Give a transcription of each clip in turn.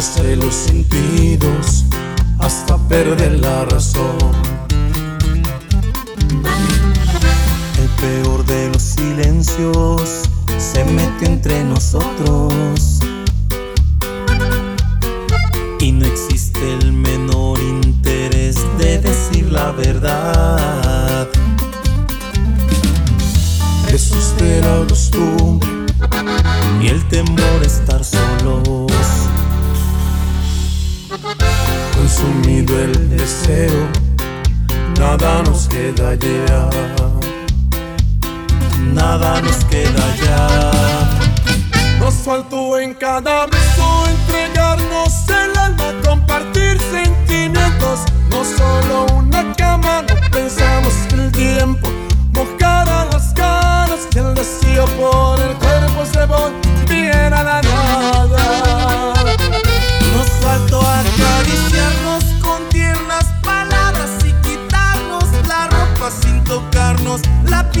Complacer los sentidos hasta perder la razón. El peor de los silencios se metió entre nosotros. Y no existe el menor interés de decir la verdad. Jesús de la costumbre y el temor estar solos. Consumido el deseo, nada nos queda ya. Nada nos queda ya. Nos faltó en cada beso entregarnos el alma, compartir sentimientos. No solo una cama, no pensamos el tiempo. Mojar a las caras y el deseo por el cuerpo se volviera la piel.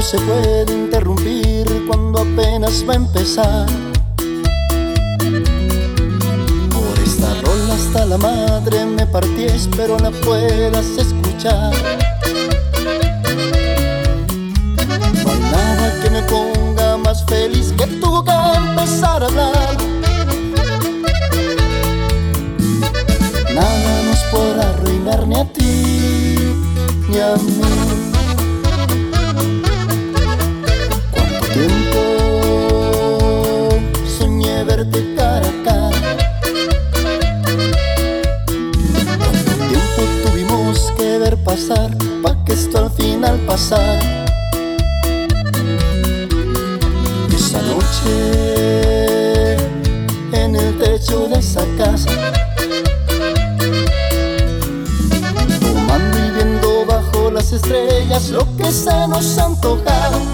Algo se puede interrumpir cuando apenas va a empezar. Por esta rola hasta la madre me partí, espero la puedas escuchar. No hay nada que me ponga más feliz que tú que empezar a hablar. Nada nos podrá arruinar ni a ti ni a mí. Esa noche en el techo de esa casa. Tomando y viendo bajo las estrellas lo que se nos antojaba.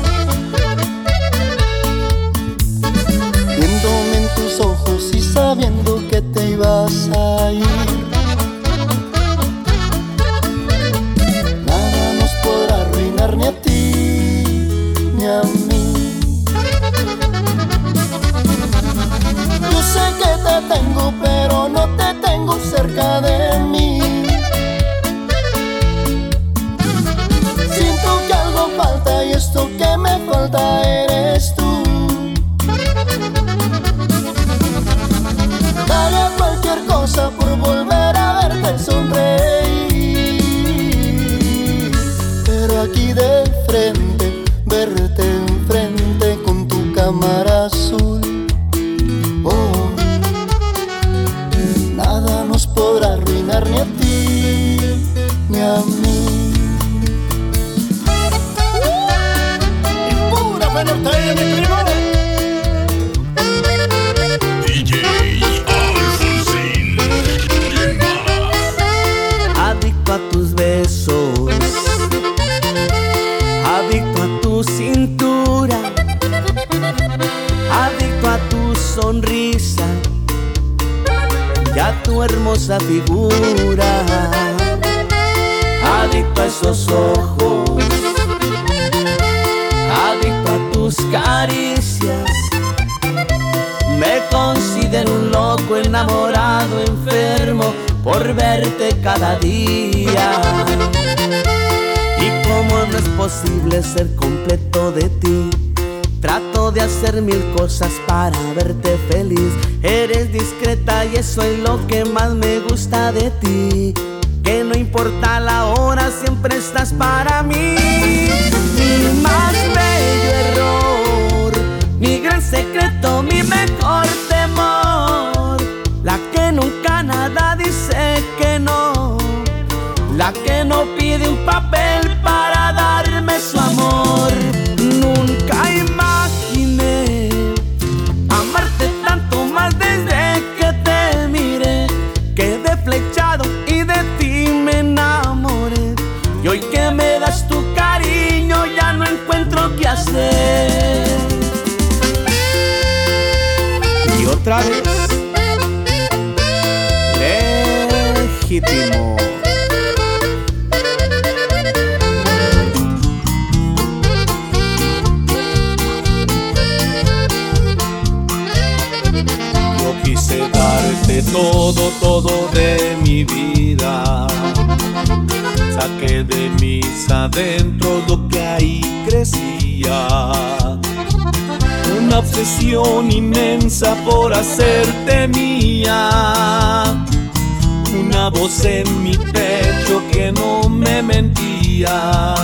Hermosa figura, adicto a esos ojos, adicto a tus caricias. Me considero un loco enamorado, enfermo por verte cada día. Y imposible ser completo de ti. De hacer mil cosas para verte feliz. Eres discreta y eso es lo que más me gusta de ti. Que no importa la hora, siempre estás para mí. Mi más bello error, mi gran secreto, mi mejor temor. La que nunca nada dice que no. La Una obsesión inmensa por hacerte mía. Una voz en mi pecho que no me mentía.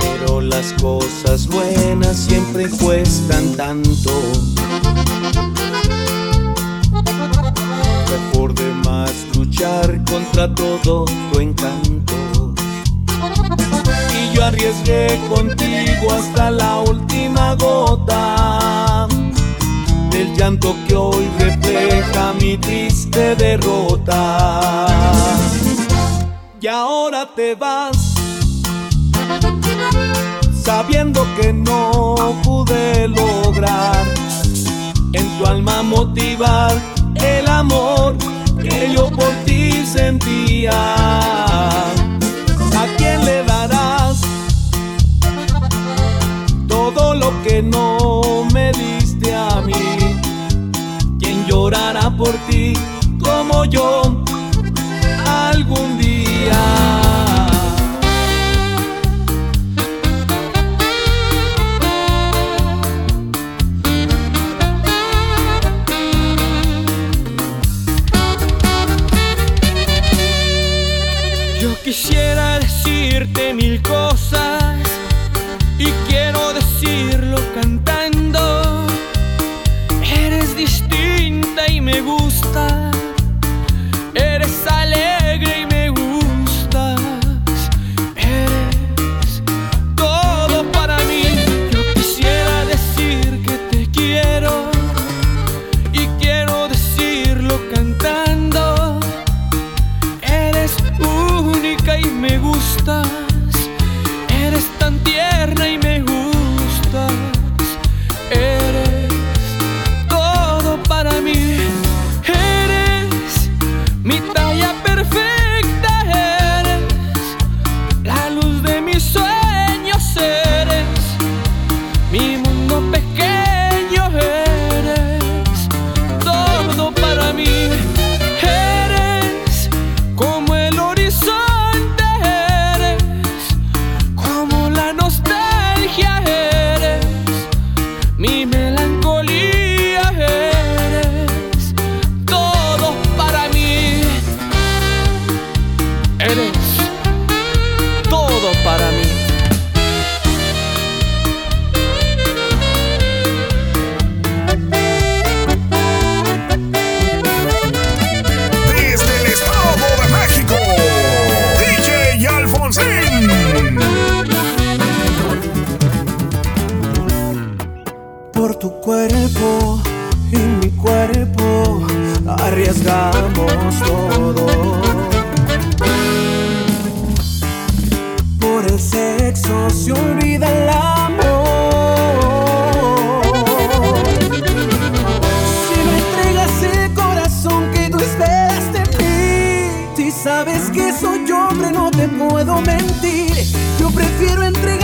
Pero las cosas buenas siempre cuestan tanto. Fue por demás luchar contra todo tu encanto. Yo arriesgué contigo hasta la última gota del llanto que hoy refleja mi triste derrota. Y ahora te vas sabiendo que no pude lograr en tu alma motivar el amor que yo por ti sentía. Por ti como yo sabes que soy hombre no te puedo mentir. Yo prefiero entregar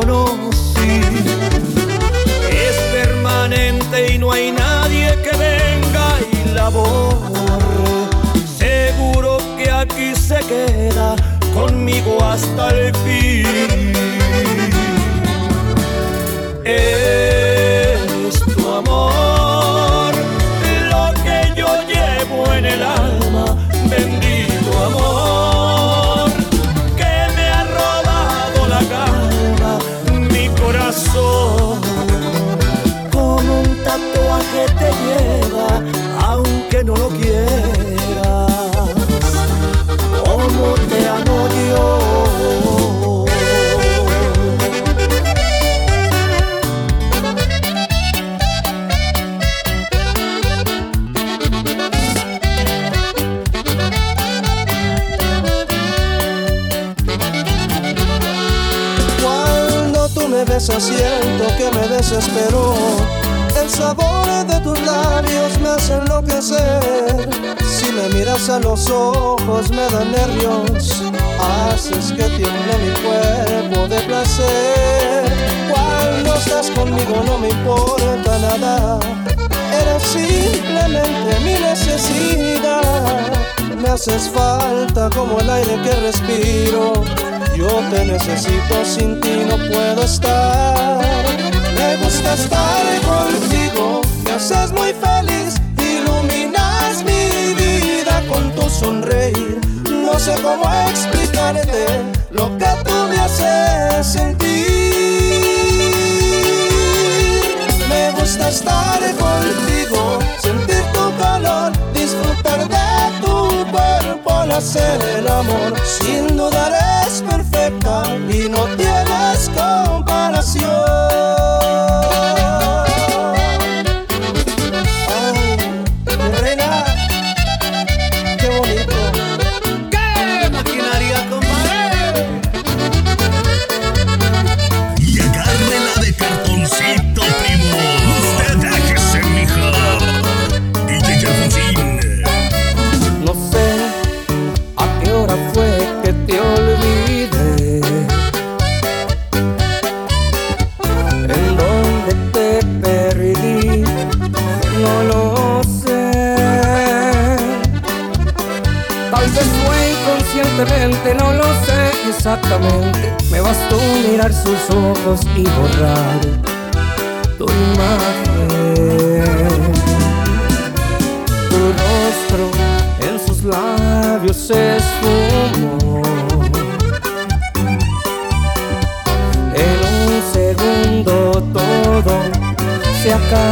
conocí. Es permanente y no hay nadie que venga y la borre. Seguro que aquí se queda conmigo hasta el fin. Es enloquecer. Si me miras a los ojos me dan nervios. Haces que tiemble mi cuerpo de placer. Cuando estás conmigo no me importa nada. Eres simplemente mi necesidad. Me haces falta como el aire que respiro. Yo te necesito, sin ti no puedo estar. Me gusta estar contigo, me haces muy feliz, sonreír. No sé cómo explicarte lo que tú me haces sentir. Me gusta estar contigo, sentir tu calor, disfrutar de tu cuerpo al hacer el amor. Sin dudar es perfecta y no tienes comparación. Y borrar tu imagen tu rostro en sus labios se esfumó. En un segundo todo se acabó.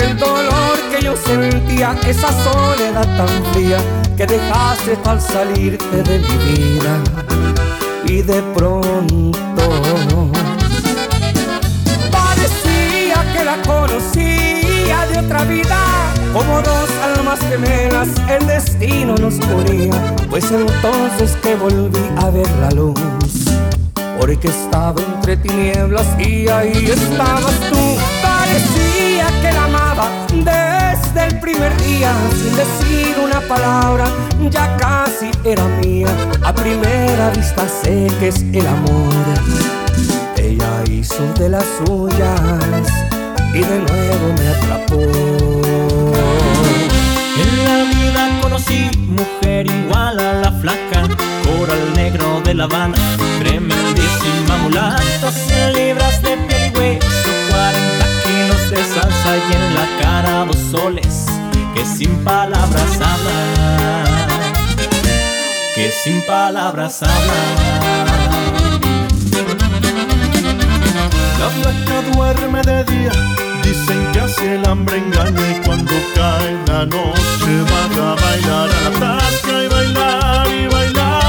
El dolor que yo sentía, esa soledad tan fría que dejaste al salirte de mi vida. Y de pronto Parecía que la conocía de otra vida. Como dos almas gemelas, el destino nos unía. Pues entonces que volví a ver la luz. Porque estaba entre tinieblas y ahí estabas tú. Parecía primer día. Sin decir una palabra, ya casi era mía. A primera vista sé que es el amor. Ella hizo de las suyas y de nuevo me atrapó. En la vida conocí mujer igual a la flaca, coral negro de La Habana, tremendísima mulata, 100 libras de piel hueso, 40 kilos de salsa y en la cara dos soles que sin palabras hablan, que sin palabras hablan. La flaca duerme de día, dicen que hace el hambre engaña y cuando cae la noche van a bailar a la tasca y bailar y bailar.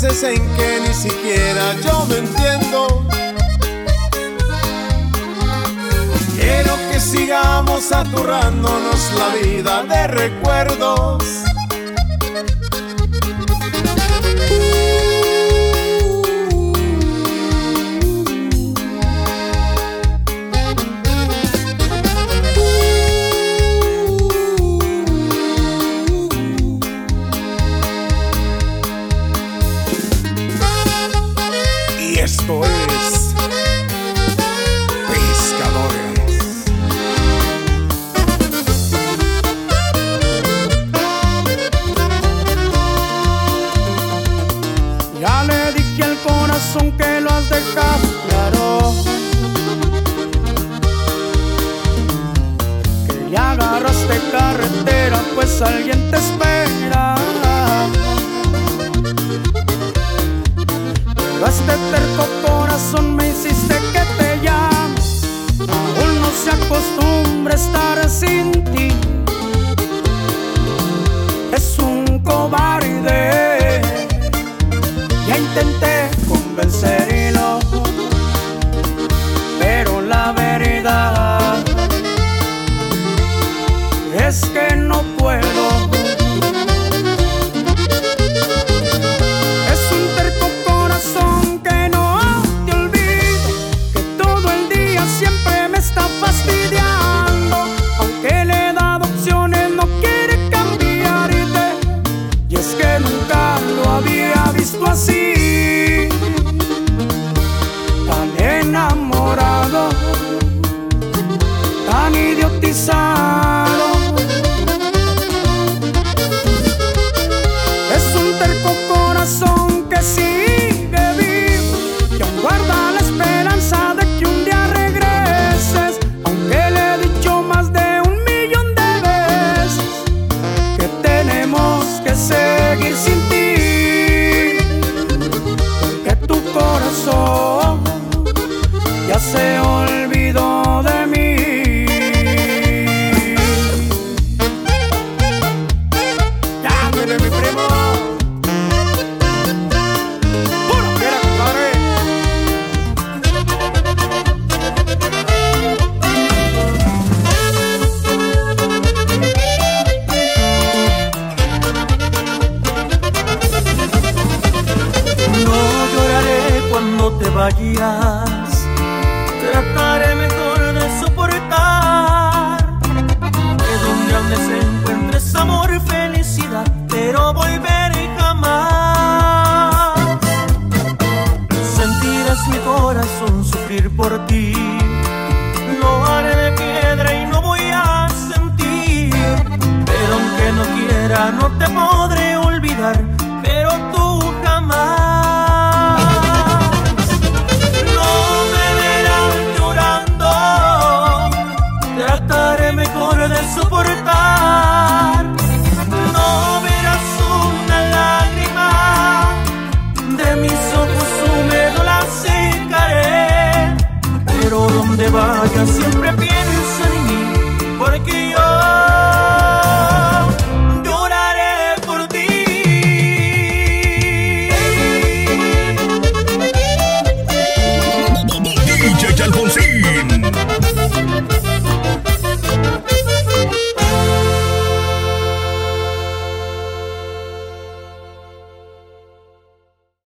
veces en que ni siquiera yo me entiendo. Quiero que sigamos aturrándonos la vida de recuerdos. puedo.